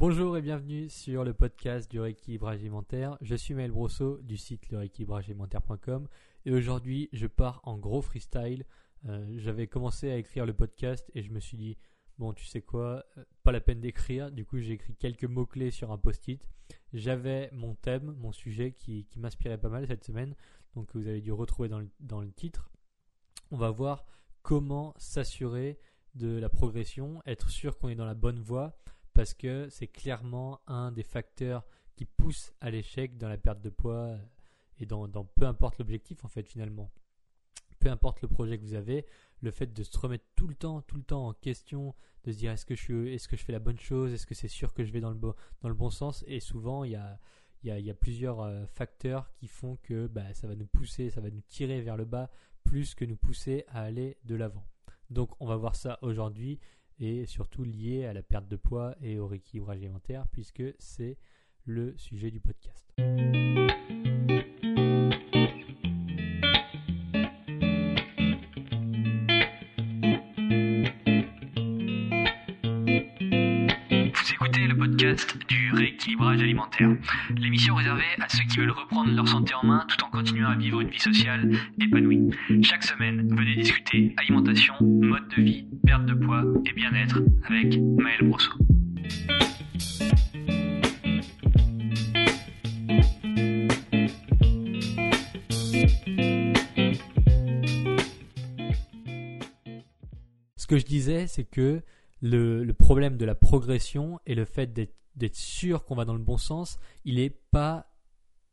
Bonjour et bienvenue sur le podcast du rééquilibrage alimentaire. Je suis Maël Brosseau du site lerééquilibragealimentaire.com et aujourd'hui je pars en gros freestyle. Euh, j'avais commencé à écrire le podcast et je me suis dit bon tu sais quoi, euh, pas la peine d'écrire. Du coup j'ai écrit quelques mots-clés sur un post-it. J'avais mon thème, mon sujet qui, m'inspirait pas mal cette semaine, donc vous avez dû retrouver dans le, dans le titre. On va voir comment s'assurer de la progression, être sûr qu'on est dans la bonne voie parce que c'est clairement un des facteurs qui pousse à l'échec dans la perte de poids et dans, peu importe l'objectif en fait finalement. Peu importe le projet que vous avez, le fait de se remettre tout le temps, tout le temps en question, de se dire est-ce que je suis, est-ce que je fais la bonne chose, est-ce que c'est sûr que je vais dans le bon, dans le bon sens, et souvent il y a, il y a, plusieurs euh, facteurs qui font que bah, ça va nous pousser, ça va nous tirer vers le bas plus que nous pousser à aller de l'avant. Donc on va voir ça aujourd'hui et surtout lié à la perte de poids et au rééquilibrage alimentaire puisque c'est le sujet du podcast. L'émission réservée à ceux qui veulent reprendre leur santé en main tout en continuant à vivre une vie sociale épanouie. Chaque semaine, venez discuter alimentation, mode de vie, perte de poids et bien-être avec Maël Brosseau. Ce que je disais, c'est que le, problème de la progression et le fait d'être sûr qu'on va dans le bon sens, il n'est pas,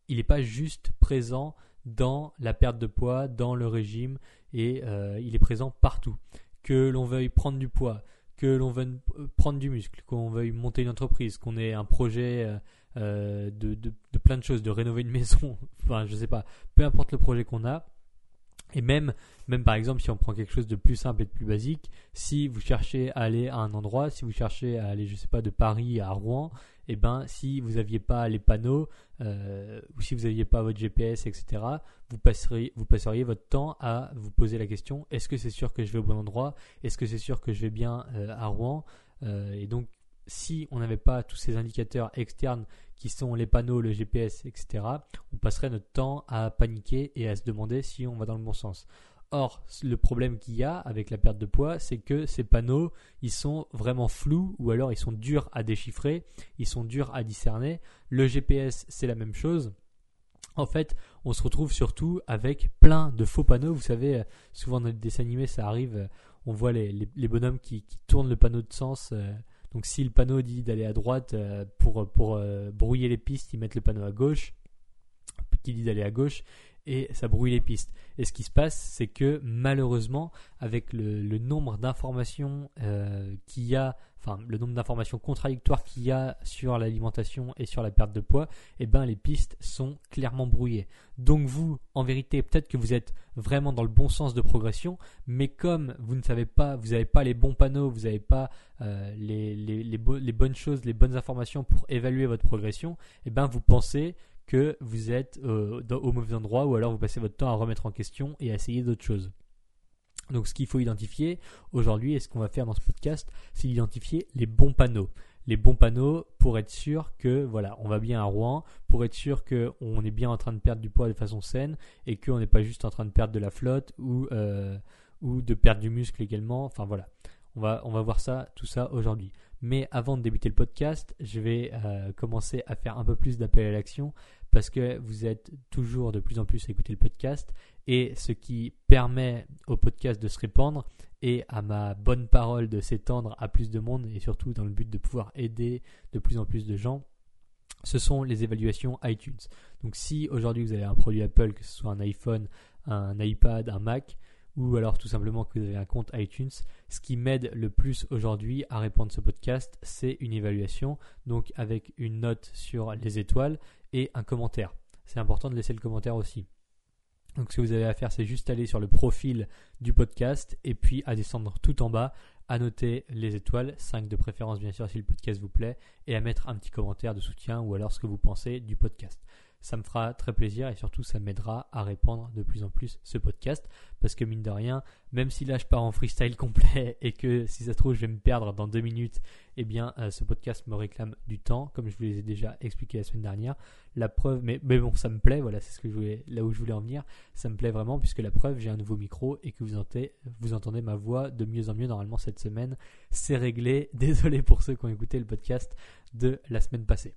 il pas juste présent dans la perte de poids, dans le régime, et euh, il est présent partout. Que l'on veuille prendre du poids, que l'on veuille prendre du muscle, qu'on veuille monter une entreprise, qu'on ait un projet euh, euh, de, de, plein de choses, de rénover une maison, enfin je sais pas, peu importe le projet qu'on a, et même, même par exemple, si on prend quelque chose de plus simple et de plus basique, si vous cherchez à aller à un endroit, si vous cherchez à aller, je sais pas, de Paris à Rouen, et eh ben, si vous n'aviez pas les panneaux, euh, ou si vous n'aviez pas votre GPS, etc., vous passeriez, vous passeriez votre temps à vous poser la question est-ce que c'est sûr que je vais au bon endroit? Est-ce que c'est sûr que je vais bien euh, à Rouen? Euh, Et donc, si on n'avait pas tous ces indicateurs externes qui sont les panneaux, le GPS, etc., on passerait notre temps à paniquer et à se demander si on va dans le bon sens. Or, le problème qu'il y a avec la perte de poids, c'est que ces panneaux, ils sont vraiment flous ou alors ils sont durs à déchiffrer, ils sont durs à discerner. Le GPS, c'est la même chose. En fait, on se retrouve surtout avec plein de faux panneaux. Vous savez, souvent dans les dessins animés, ça arrive, on voit les, bonhommes qui, tournent le panneau de sens. Euh, donc si le panneau dit d'aller à droite euh, pour, euh, brouiller les pistes, ils mettent le panneau à gauche. Qui dit d'aller à gauche et ça brouille les pistes. Et ce qui se passe, c'est que malheureusement, avec le, nombre d'informations euh, qu'il y a, enfin le nombre d'informations contradictoires qu'il y a sur l'alimentation et sur la perte de poids, eh ben les pistes sont clairement brouillées. Donc vous, en vérité, peut-être que vous êtes vraiment dans le bon sens de progression, mais comme vous ne savez pas, vous n'avez pas les bons panneaux, vous n'avez pas euh, les, bonnes choses, les bonnes informations pour évaluer votre progression, eh ben vous pensez que vous êtes euh, au mauvais endroit ou alors vous passez votre temps à remettre en question et à essayer d'autres choses. Donc ce qu'il faut identifier aujourd'hui et ce qu'on va faire dans ce podcast, c'est identifier les bons panneaux. Les bons panneaux pour être sûr que voilà, on va bien à Rouen, pour être sûr qu'on est bien en train de perdre du poids de façon saine et qu'on n'est pas juste en train de perdre de la flotte ou, euh, ou de perdre du muscle également. Enfin voilà, on va, on va voir ça, tout ça aujourd'hui. Mais avant de débuter le podcast, je vais euh, commencer à faire un peu plus d'appel à l'action parce que vous êtes toujours de plus en plus à écouter le podcast et ce qui permet au podcast de se répandre et à ma bonne parole de s'étendre à plus de monde et surtout dans le but de pouvoir aider de plus en plus de gens, ce sont les évaluations iTunes. Donc si aujourd'hui vous avez un produit Apple, que ce soit un iPhone, un iPad, un Mac, ou alors tout simplement que vous avez un compte iTunes. Ce qui m'aide le plus aujourd'hui à répondre ce podcast, c'est une évaluation, donc avec une note sur les étoiles et un commentaire. C'est important de laisser le commentaire aussi. Donc ce que vous avez à faire, c'est juste aller sur le profil du podcast et puis à descendre tout en bas, à noter les étoiles, 5 de préférence bien sûr si le podcast vous plaît, et à mettre un petit commentaire de soutien ou alors ce que vous pensez du podcast. Ça me fera très plaisir et surtout ça m'aidera à répandre de plus en plus ce podcast parce que mine de rien, même si là je pars en freestyle complet et que si ça se trouve je vais me perdre dans deux minutes, eh bien euh, ce podcast me réclame du temps comme je vous l'ai déjà expliqué la semaine dernière. La preuve, mais, mais bon ça me plaît, voilà c'est ce que je voulais, là où je voulais en venir, ça me plaît vraiment puisque la preuve j'ai un nouveau micro et que vous entendez, vous entendez ma voix de mieux en mieux normalement cette semaine. C'est réglé, désolé pour ceux qui ont écouté le podcast de la semaine passée.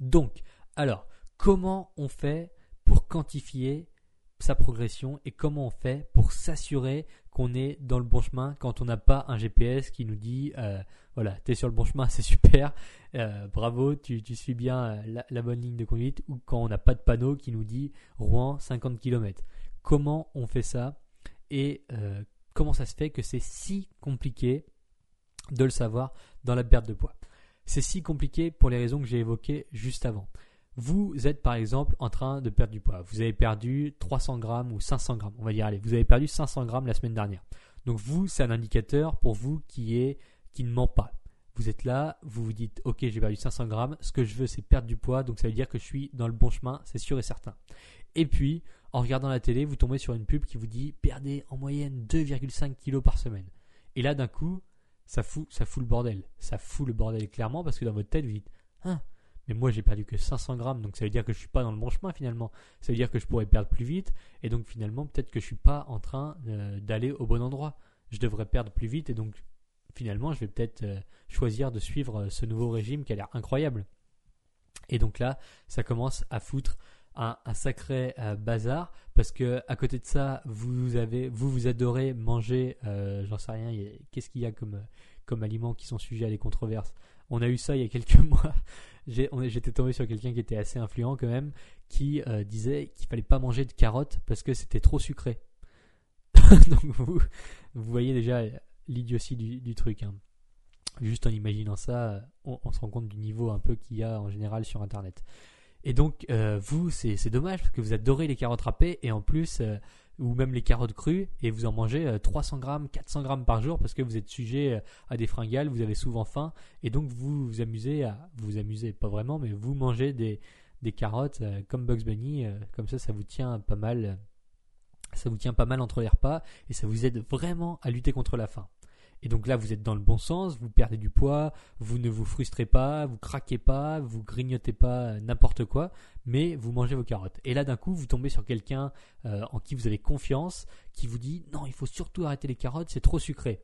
Donc, alors, comment on fait pour quantifier sa progression et comment on fait pour s'assurer qu'on est dans le bon chemin quand on n'a pas un GPS qui nous dit euh, voilà t'es sur le bon chemin c'est super euh, bravo tu, suis bien euh, la, bonne ligne de conduite ou quand on n'a pas de panneau qui nous dit Rouen 50 km comment on fait ça et comment ça se fait que c'est si compliqué de le savoir dans la perte de poids? C'est si compliqué pour les raisons que j'ai évoquées juste avant vous êtes par exemple en train de perdre du poids. Vous avez perdu 300 grammes ou 500 grammes. On va dire, allez, vous avez perdu 500 grammes la semaine dernière. Donc vous, c'est un indicateur pour vous qui est qui ne ment pas. Vous êtes là, vous vous dites, ok, j'ai perdu 500 grammes. Ce que je veux, c'est perdre du poids. Donc ça veut dire que je suis dans le bon chemin, c'est sûr et certain. Et puis, en regardant la télé, vous tombez sur une pub qui vous dit, perdez en moyenne 2,5 kilos par semaine. Et là, d'un coup, ça fout, ça fout le bordel. Ça fout le bordel clairement parce que dans votre tête, vous dites, hein, mais moi j'ai perdu que 500 grammes, donc ça veut dire que je suis pas dans le bon chemin finalement. Ça veut dire que je pourrais perdre plus vite, et donc finalement peut-être que je suis pas en train euh, d'aller au bon endroit. Je devrais perdre plus vite, et donc finalement je vais peut-être euh, choisir de suivre euh, ce nouveau régime qui a l'air incroyable. Et donc là, ça commence à foutre un, sacré bazar parce que à côté de ça, vous avez, vous vous adorez manger, j'en sais rien. Qu'est-ce qu'il y a comme comme aliments qui sont sujets à des controverses? On a eu ça il y a quelques mois j'étais tombé sur quelqu'un qui était assez influent quand même, qui euh, disait qu'il fallait pas manger de carottes parce que c'était trop sucré. Donc vous, voyez déjà l'idiotie du, truc. Hein. Juste en imaginant ça, on, se rend compte du niveau un peu qu'il y a en général sur Internet. Et donc, euh, vous, c'est dommage parce que vous adorez les carottes râpées et en plus, euh, ou même les carottes crues et vous en mangez 300 euh, grammes, 400 grammes par jour parce que vous êtes sujet euh, à des fringales, vous avez souvent faim et donc vous vous amusez à vous amusez pas vraiment mais vous mangez des, des carottes euh, comme Bugs Bunny comme ça ça vous tient pas mal ça vous tient pas mal entre les repas et ça vous aide vraiment à lutter contre la faim. Et donc là, vous êtes dans le bon sens, vous perdez du poids, vous ne vous frustrez pas, vous craquez pas, vous grignotez pas n'importe quoi, mais vous mangez vos carottes. Et là, d'un coup, vous tombez sur quelqu'un euh, en qui vous avez confiance, qui vous dit non, il faut surtout arrêter les carottes, c'est trop sucré.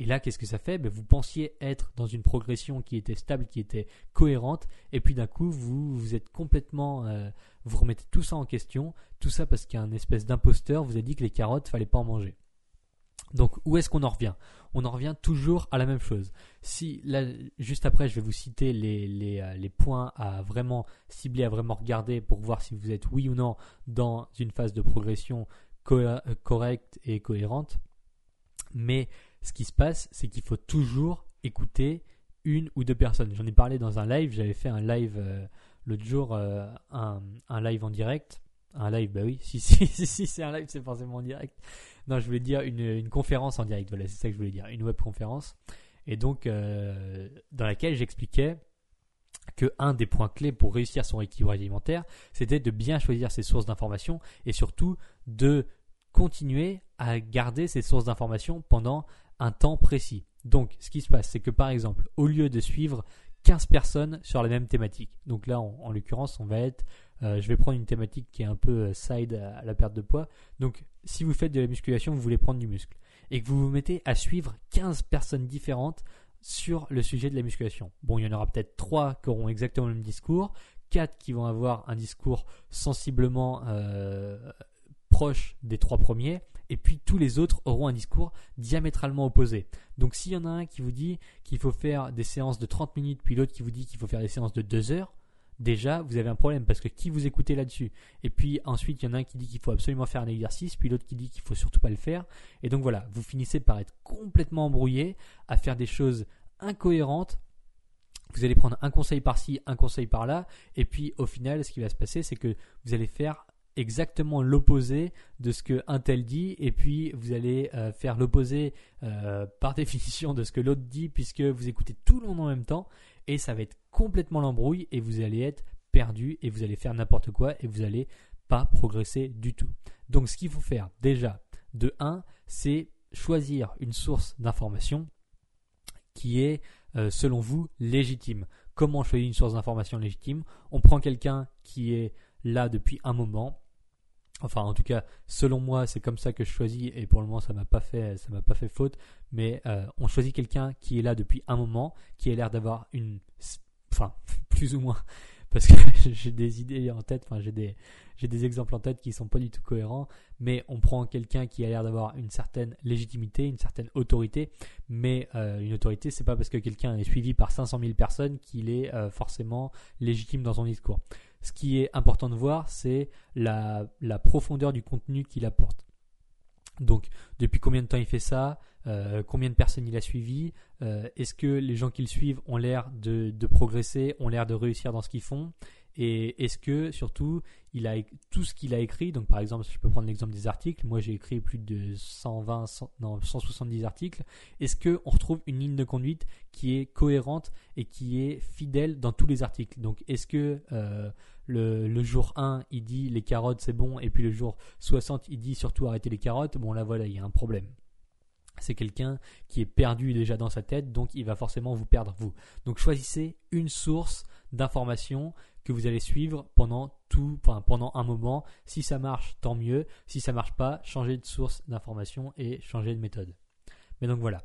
Et là, qu'est-ce que ça fait? Ben, Vous pensiez être dans une progression qui était stable, qui était cohérente, et puis d'un coup, vous vous êtes complètement, euh, vous remettez tout ça en question, tout ça parce qu'un espèce d'imposteur vous a dit que les carottes, fallait pas en manger. Donc où est-ce qu'on en revient? On en revient toujours à la même chose. Si juste après, je vais vous citer euh, les, points à vraiment cibler, à vraiment regarder pour voir si vous êtes oui ou non dans une phase de progression euh, correcte et cohérente. Mais ce qui se passe, c'est qu'il faut toujours écouter une ou deux personnes. J'en ai parlé dans un live, j'avais fait un live euh, l'autre jour, un, live en direct. Un live, bah oui, si c'est un live, c'est forcément en direct. Non, je voulais dire une, conférence en direct. Voilà, c'est ça que je voulais dire. Une web conférence. Et donc, euh, dans laquelle j'expliquais que un des points clés pour réussir son équilibre alimentaire, c'était de bien choisir ses sources d'information et surtout de continuer à garder ces sources d'information pendant un temps précis. Donc, ce qui se passe, c'est que par exemple, au lieu de suivre 15 personnes sur la même thématique, donc là, en, l'occurrence, on va être, euh, je vais prendre une thématique qui est un peu euh, side à la perte de poids. Donc, si vous faites de la musculation, vous voulez prendre du muscle, et que vous vous mettez à suivre 15 personnes différentes sur le sujet de la musculation. Bon, il y en aura peut-être 3 qui auront exactement le même discours, 4 qui vont avoir un discours sensiblement euh, proche des trois premiers, et puis tous les autres auront un discours diamétralement opposé. Donc s'il y en a un qui vous dit qu'il faut faire des séances de 30 minutes, puis l'autre qui vous dit qu'il faut faire des séances de 2 heures, déjà vous avez un problème parce que qui vous écoutez là-dessus? Et puis ensuite il y en a un qui dit qu'il faut absolument faire un exercice, puis l'autre qui dit qu'il faut surtout pas le faire. Et donc voilà, vous finissez par être complètement embrouillé, à faire des choses incohérentes. Vous allez prendre un conseil par-ci, un conseil par-là, et puis au final, ce qui va se passer, c'est que vous allez faire exactement l'opposé de ce que un tel dit et puis vous allez euh, faire l'opposé euh, par définition de ce que l'autre dit puisque vous écoutez tout le monde en même temps et ça va être complètement l'embrouille et vous allez être perdu et vous allez faire n'importe quoi et vous n'allez pas progresser du tout. Donc ce qu'il faut faire déjà, de 1, c'est choisir une source d'information qui est, euh, selon vous, légitime. Comment choisir une source d'information légitime? On prend quelqu'un qui est là depuis un moment. Enfin, en tout cas, selon moi, c'est comme ça que je choisis et pour le moment, ça m'a pas fait, ça m'a pas fait faute. Mais euh, on choisit quelqu'un qui est là depuis un moment, qui a l'air d'avoir une, enfin, plus ou moins parce que j'ai des idées en tête, enfin j'ai des, j'ai des exemples en tête qui sont pas du tout cohérents, mais on prend quelqu'un qui a l'air d'avoir une certaine légitimité, une certaine autorité, mais euh, une autorité, c'est pas parce que quelqu'un est suivi par 500 000 personnes qu'il est euh, forcément légitime dans son discours. Ce qui est important de voir, c'est la, profondeur du contenu qu'il apporte. Donc, depuis combien de temps il fait ça euh, Combien de personnes il a suivi euh, Est-ce que les gens qui le suivent ont l'air de, progresser, ont l'air de réussir dans ce qu'ils font? Et est-ce que, surtout, tout ce qu'il a écrit Donc, par exemple, je peux prendre l'exemple des articles. Moi, j'ai écrit plus de 120, non, 170 articles. Est-ce qu'on retrouve une ligne de conduite qui est cohérente et qui est fidèle dans tous les articles? Donc, est-ce que euh, le, jour 1, il dit les carottes c'est bon, et puis le jour 60, il dit surtout arrêter les carottes, bon là voilà, il y a un problème. C'est quelqu'un qui est perdu déjà dans sa tête, donc il va forcément vous perdre vous. Donc choisissez une source d'information que vous allez suivre pendant tout, pendant un moment. Si ça marche, tant mieux. Si ça marche pas, changez de source d'information et changez de méthode. Mais donc voilà.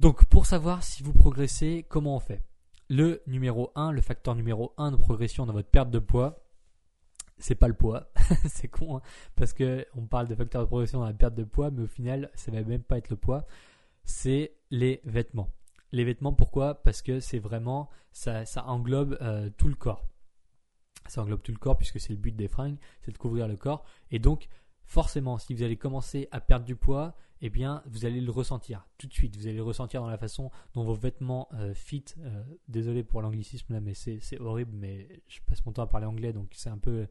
Donc pour savoir si vous progressez, comment on fait? Le numéro 1, le facteur numéro 1 de progression dans votre perte de poids, c'est pas le poids. c'est con, hein, parce que on parle de facteur de progression dans la perte de poids, mais au final, ça va même pas être le poids. C'est les vêtements. Les vêtements, pourquoi? Parce que c'est vraiment, ça, englobe euh, tout le corps. Ça englobe tout le corps, puisque c'est le but des fringues, c'est de couvrir le corps. Et donc, forcément, si vous allez commencer à perdre du poids, eh bien, vous allez le ressentir tout de suite. Vous allez le ressentir dans la façon dont vos vêtements euh, fit. Euh, désolé pour l'anglicisme là, mais c'est horrible, mais je passe mon temps à parler anglais, donc c'est un peu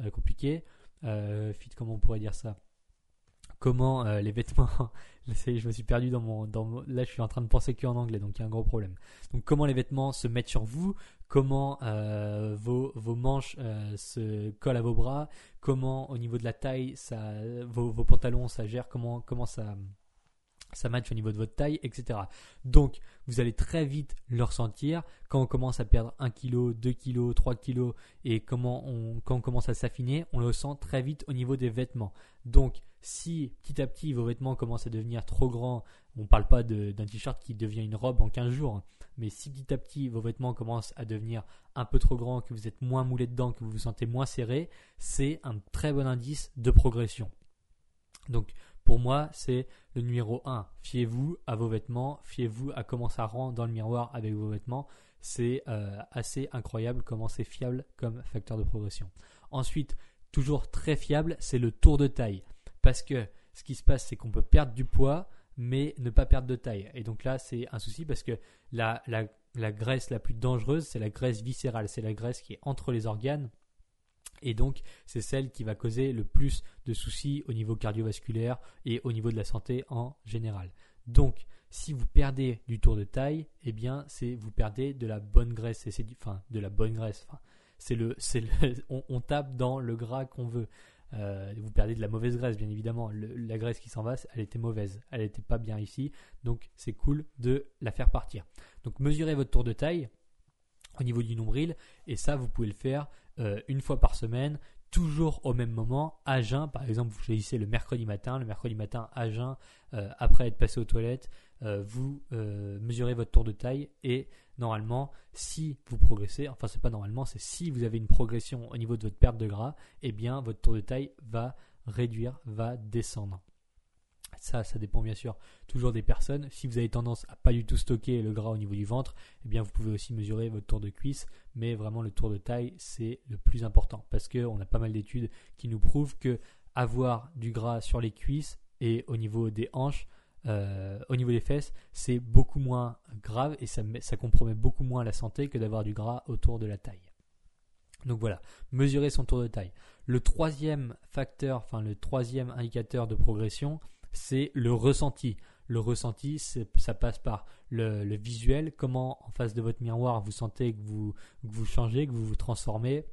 euh, compliqué. fit, comment on pourrait dire ça? Comment les vêtements. je me suis perdu dans mon, dans Là, je suis en train de penser qu'en anglais, donc il y a un gros problème. Donc, comment les vêtements se mettent sur vous? Comment vos, vos, manches se collent à vos bras? Comment au niveau de la taille, vos, pantalons, ça gère, comment, comment ça, ça match au niveau de votre taille, etc. Donc, vous allez très vite le ressentir quand on commence à perdre 1 kg, 2 kg, 3 kg et comment on, quand on commence à s'affiner, on le ressent très vite au niveau des vêtements. Donc, si petit à petit vos vêtements commencent à devenir trop grands, on ne parle pas d'un t-shirt qui devient une robe en 15 jours, hein, mais si petit à petit vos vêtements commencent à devenir un peu trop grands, que vous êtes moins moulé dedans, que vous vous sentez moins serré, c'est un très bon indice de progression. Donc pour moi, c'est le numéro 1. Fiez-vous à vos vêtements, fiez-vous à comment ça rend dans le miroir avec vos vêtements. C'est euh, assez incroyable comment c'est fiable comme facteur de progression. Ensuite, toujours très fiable, c'est le tour de taille. Parce que ce qui se passe, c'est qu'on peut perdre du poids, mais ne pas perdre de taille. Et donc là, c'est un souci parce que la, la, graisse la plus dangereuse, c'est la graisse viscérale, c'est la graisse qui est entre les organes. Et donc, c'est celle qui va causer le plus de soucis au niveau cardiovasculaire et au niveau de la santé en général. Donc, si vous perdez du tour de taille, eh bien, c'est vous perdez de la bonne graisse. Enfin, de la bonne graisse. C'est le, c'est on, tape dans le gras qu'on veut. Euh, vous perdez de la mauvaise graisse, bien évidemment. la graisse qui s'en va, elle était mauvaise. Elle n'était pas bien ici. Donc, c'est cool de la faire partir. Donc, mesurez votre tour de taille au niveau du nombril. Et ça, vous pouvez le faire euh, une fois par semaine, toujours au même moment, à jeun. Par exemple, vous choisissez le mercredi matin. Le mercredi matin, à jeun, euh, après être passé aux toilettes, vous mesurez votre tour de taille et normalement, si vous progressez, enfin c'est pas normalement, c'est si vous avez une progression au niveau de votre perte de gras, eh bien votre tour de taille va réduire, va descendre. Ça, ça dépend bien sûr toujours des personnes. Si vous avez tendance à pas du tout stocker le gras au niveau du ventre, eh bien vous pouvez aussi mesurer votre tour de cuisse, mais vraiment le tour de taille c'est le plus important parce qu'on a pas mal d'études qui nous prouvent que avoir du gras sur les cuisses et au niveau des hanches, euh, au niveau des fesses, c'est beaucoup moins grave et ça, ça compromet beaucoup moins la santé que d'avoir du gras autour de la taille. Donc voilà, mesurer son tour de taille. Le troisième facteur, enfin le troisième indicateur de progression, c'est le ressenti. Le ressenti, ça passe par le, visuel, comment en face de votre miroir vous sentez que vous, que vous changez, que vous vous transformez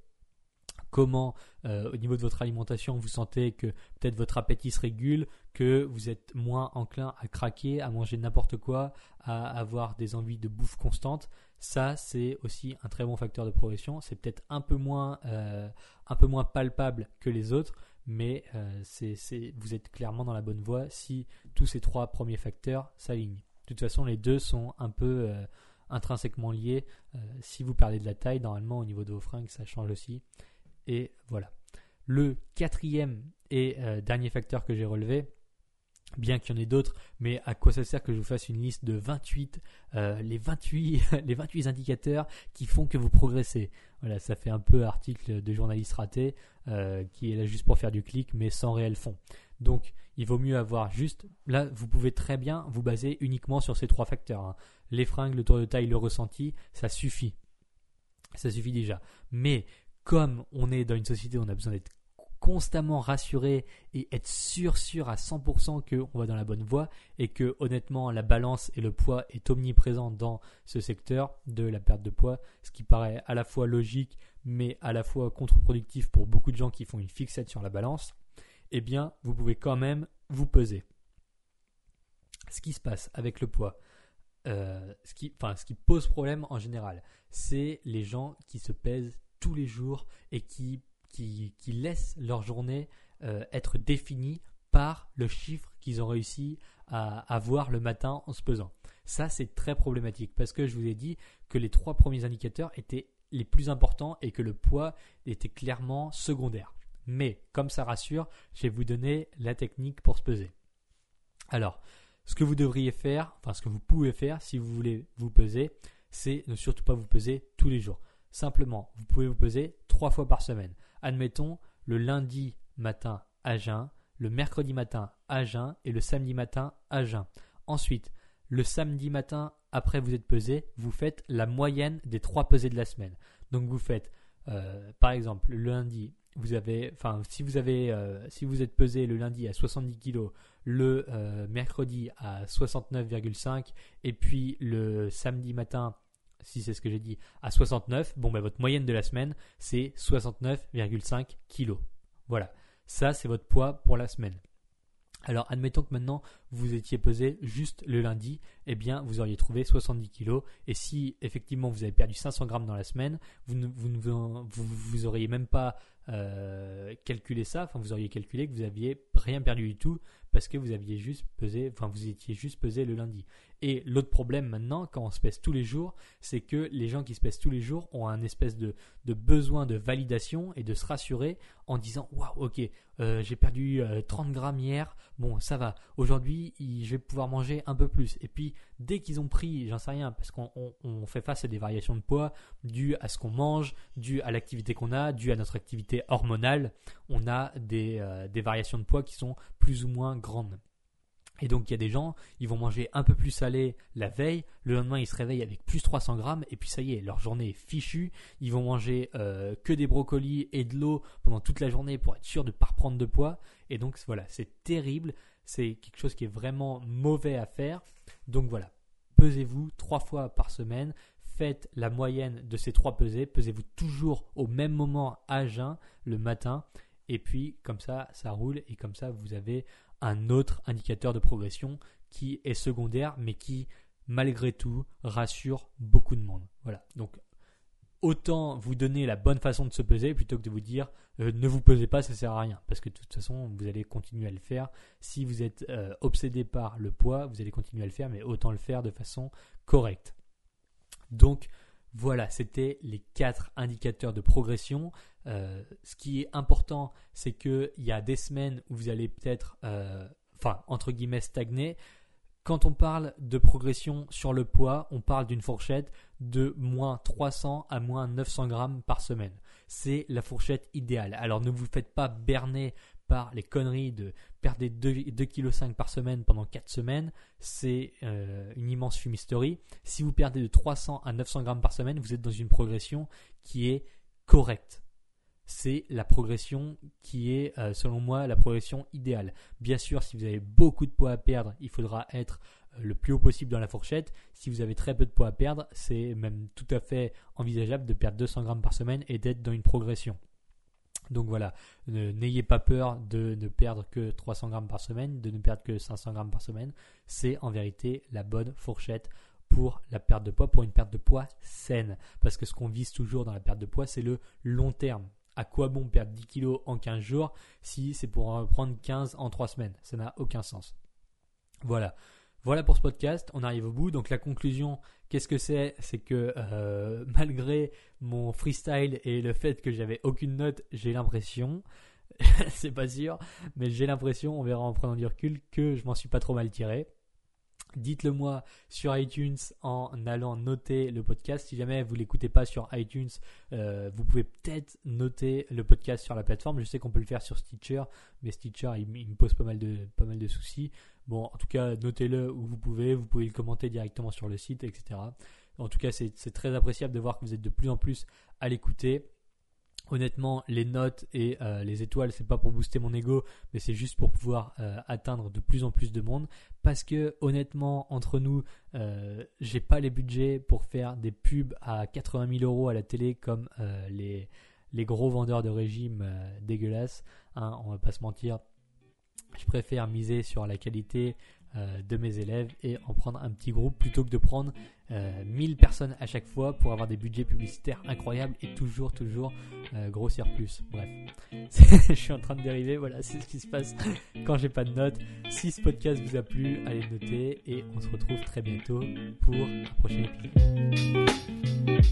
comment euh, au niveau de votre alimentation vous sentez que peut-être votre appétit se régule, que vous êtes moins enclin à craquer, à manger n'importe quoi, à avoir des envies de bouffe constante. Ça, c'est aussi un très bon facteur de progression. C'est peut-être un peu moins, euh, palpable que les autres, mais euh, vous êtes clairement dans la bonne voie si tous ces trois premiers facteurs s'alignent. De toute façon, les deux sont un peu intrinsèquement liés. si vous perdez de la taille, normalement au niveau de vos fringues, ça change aussi. Et voilà. Le quatrième et euh, dernier facteur que j'ai relevé, bien qu'il y en ait d'autres, mais à quoi ça sert que je vous fasse une liste de 28, euh, les 28, les 28 indicateurs qui font que vous progressez. Voilà, ça fait un peu article de journaliste raté euh, qui est là juste pour faire du clic, mais sans réel fond. Donc, il vaut mieux avoir juste. Là, vous pouvez très bien vous baser uniquement sur ces trois facteurs. Hein. Les fringues, le tour de taille, le ressenti, ça suffit. Ça suffit déjà. Mais comme on est dans une société où on a besoin d'être constamment rassuré et être sûr sûr à 100% qu'on va dans la bonne voie et que honnêtement la balance et le poids est omniprésent dans ce secteur de la perte de poids, ce qui paraît à la fois logique mais à la fois contre-productif pour beaucoup de gens qui font une fixette sur la balance, eh bien vous pouvez quand même vous peser. Ce qui se passe avec le poids, euh, ce, qui, enfin, ce qui pose problème en général, c'est les gens qui se pèsent tous les jours et qui, laissent leur journée euh, être définie par le chiffre qu'ils ont réussi à avoir le matin en se pesant. Ça, c'est très problématique parce que je vous ai dit que les trois premiers indicateurs étaient les plus importants et que le poids était clairement secondaire. Mais comme ça rassure, je vais vous donner la technique pour se peser. Alors, ce que vous devriez faire, enfin ce que vous pouvez faire si vous voulez vous peser, c'est ne surtout pas vous peser tous les jours. Simplement, vous pouvez vous peser trois fois par semaine. Admettons le lundi matin à jeun, le mercredi matin à jeun et le samedi matin à jeun. Ensuite, le samedi matin, après vous êtes pesé, vous faites la moyenne des trois pesées de la semaine. Donc vous faites, euh, par exemple, le lundi, vous avez, enfin, si vous avez, euh, si vous êtes pesé le lundi à 70 kg, le euh, mercredi à 69,5 et puis le samedi matin si c'est ce que j'ai dit, à 69, bon, ben, votre moyenne de la semaine, c'est 69,5 kg. Voilà. Ça, c'est votre poids pour la semaine. Alors, admettons que maintenant vous étiez pesé juste le lundi, eh bien, vous auriez trouvé 70 kg. Et si effectivement vous avez perdu 500 grammes dans la semaine, vous ne vous, vous, auriez même pas euh, calculé ça. Enfin, vous auriez calculé que vous aviez rien perdu du tout parce que vous aviez juste pesé, enfin, vous étiez juste pesé le lundi. Et l'autre problème maintenant, quand on se pèse tous les jours, c'est que les gens qui se pèsent tous les jours ont un espèce de, besoin de validation et de se rassurer en disant Waouh, ok, euh, j'ai perdu 30 euh, grammes hier, bon, ça va. Aujourd'hui, je vais pouvoir manger un peu plus. Et puis, dès qu'ils ont pris, j'en sais rien, parce qu'on fait face à des variations de poids dues à ce qu'on mange, dues à l'activité qu'on a, dues à notre activité hormonale, on a des, euh, des variations de poids qui sont plus ou moins grandes. Et donc il y a des gens, ils vont manger un peu plus salé la veille, le lendemain ils se réveillent avec plus 300 grammes et puis ça y est, leur journée est fichue. Ils vont manger euh, que des brocolis et de l'eau pendant toute la journée pour être sûr de ne pas reprendre de poids. Et donc voilà, c'est terrible, c'est quelque chose qui est vraiment mauvais à faire. Donc voilà, pesez-vous trois fois par semaine, faites la moyenne de ces trois pesées, pesez-vous toujours au même moment à jeun le matin. Et puis comme ça, ça roule et comme ça vous avez un autre indicateur de progression qui est secondaire, mais qui, malgré tout, rassure beaucoup de monde. Voilà. Donc, autant vous donner la bonne façon de se peser plutôt que de vous dire euh, ne vous pesez pas, ça sert à rien. Parce que de toute façon, vous allez continuer à le faire. Si vous êtes euh, obsédé par le poids, vous allez continuer à le faire, mais autant le faire de façon correcte. Donc, voilà, c'était les quatre indicateurs de progression. Euh, ce qui est important, c'est qu'il y a des semaines où vous allez peut-être, enfin, entre guillemets, stagner. Quand on parle de progression sur le poids, on parle d'une fourchette de moins 300 à moins 900 grammes par semaine. C'est la fourchette idéale. Alors ne vous faites pas berner par les conneries de perdre 2,5 kg par semaine pendant 4 semaines, c'est euh, une immense fumisterie. Si vous perdez de 300 à 900 grammes par semaine, vous êtes dans une progression qui est correcte. C'est la progression qui est, euh, selon moi, la progression idéale. Bien sûr, si vous avez beaucoup de poids à perdre, il faudra être euh, le plus haut possible dans la fourchette. Si vous avez très peu de poids à perdre, c'est même tout à fait envisageable de perdre 200 grammes par semaine et d'être dans une progression. Donc voilà, n'ayez pas peur de ne perdre que 300 grammes par semaine, de ne perdre que 500 grammes par semaine. C'est en vérité la bonne fourchette pour la perte de poids, pour une perte de poids saine. Parce que ce qu'on vise toujours dans la perte de poids, c'est le long terme. À quoi bon perdre 10 kilos en 15 jours si c'est pour en prendre 15 en 3 semaines? Ça n'a aucun sens. Voilà. Voilà pour ce podcast, on arrive au bout. Donc la conclusion, qu'est-ce que c'est? C'est que euh, malgré mon freestyle et le fait que j'avais aucune note, j'ai l'impression, c'est pas sûr, mais j'ai l'impression, on verra en prenant du recul, que je m'en suis pas trop mal tiré. Dites-le moi sur iTunes en allant noter le podcast. Si jamais vous l'écoutez pas sur iTunes, euh, vous pouvez peut-être noter le podcast sur la plateforme. Je sais qu'on peut le faire sur Stitcher, mais Stitcher il, me pose mal de pas mal de soucis. Bon, en tout cas, notez-le où vous pouvez. Vous pouvez le commenter directement sur le site, etc. En tout cas, c'est très appréciable de voir que vous êtes de plus en plus à l'écouter. Honnêtement, les notes et euh, les étoiles, c'est pas pour booster mon ego, mais c'est juste pour pouvoir euh, atteindre de plus en plus de monde. Parce que honnêtement, entre nous, euh, j'ai pas les budgets pour faire des pubs à 80 000 euros à la télé comme les, gros vendeurs de régime dégueulasses. Hein, on va pas se mentir. Je préfère miser sur la qualité, euh, de mes élèves et en prendre un petit groupe plutôt que de prendre 1000 euh, personnes à chaque fois pour avoir des budgets publicitaires incroyables et toujours, toujours euh, grossir plus. Bref, je suis en train de dériver, voilà, c'est ce qui se passe quand j'ai pas de notes. Si ce podcast vous a plu, allez le noter et on se retrouve très bientôt pour un prochain épisode.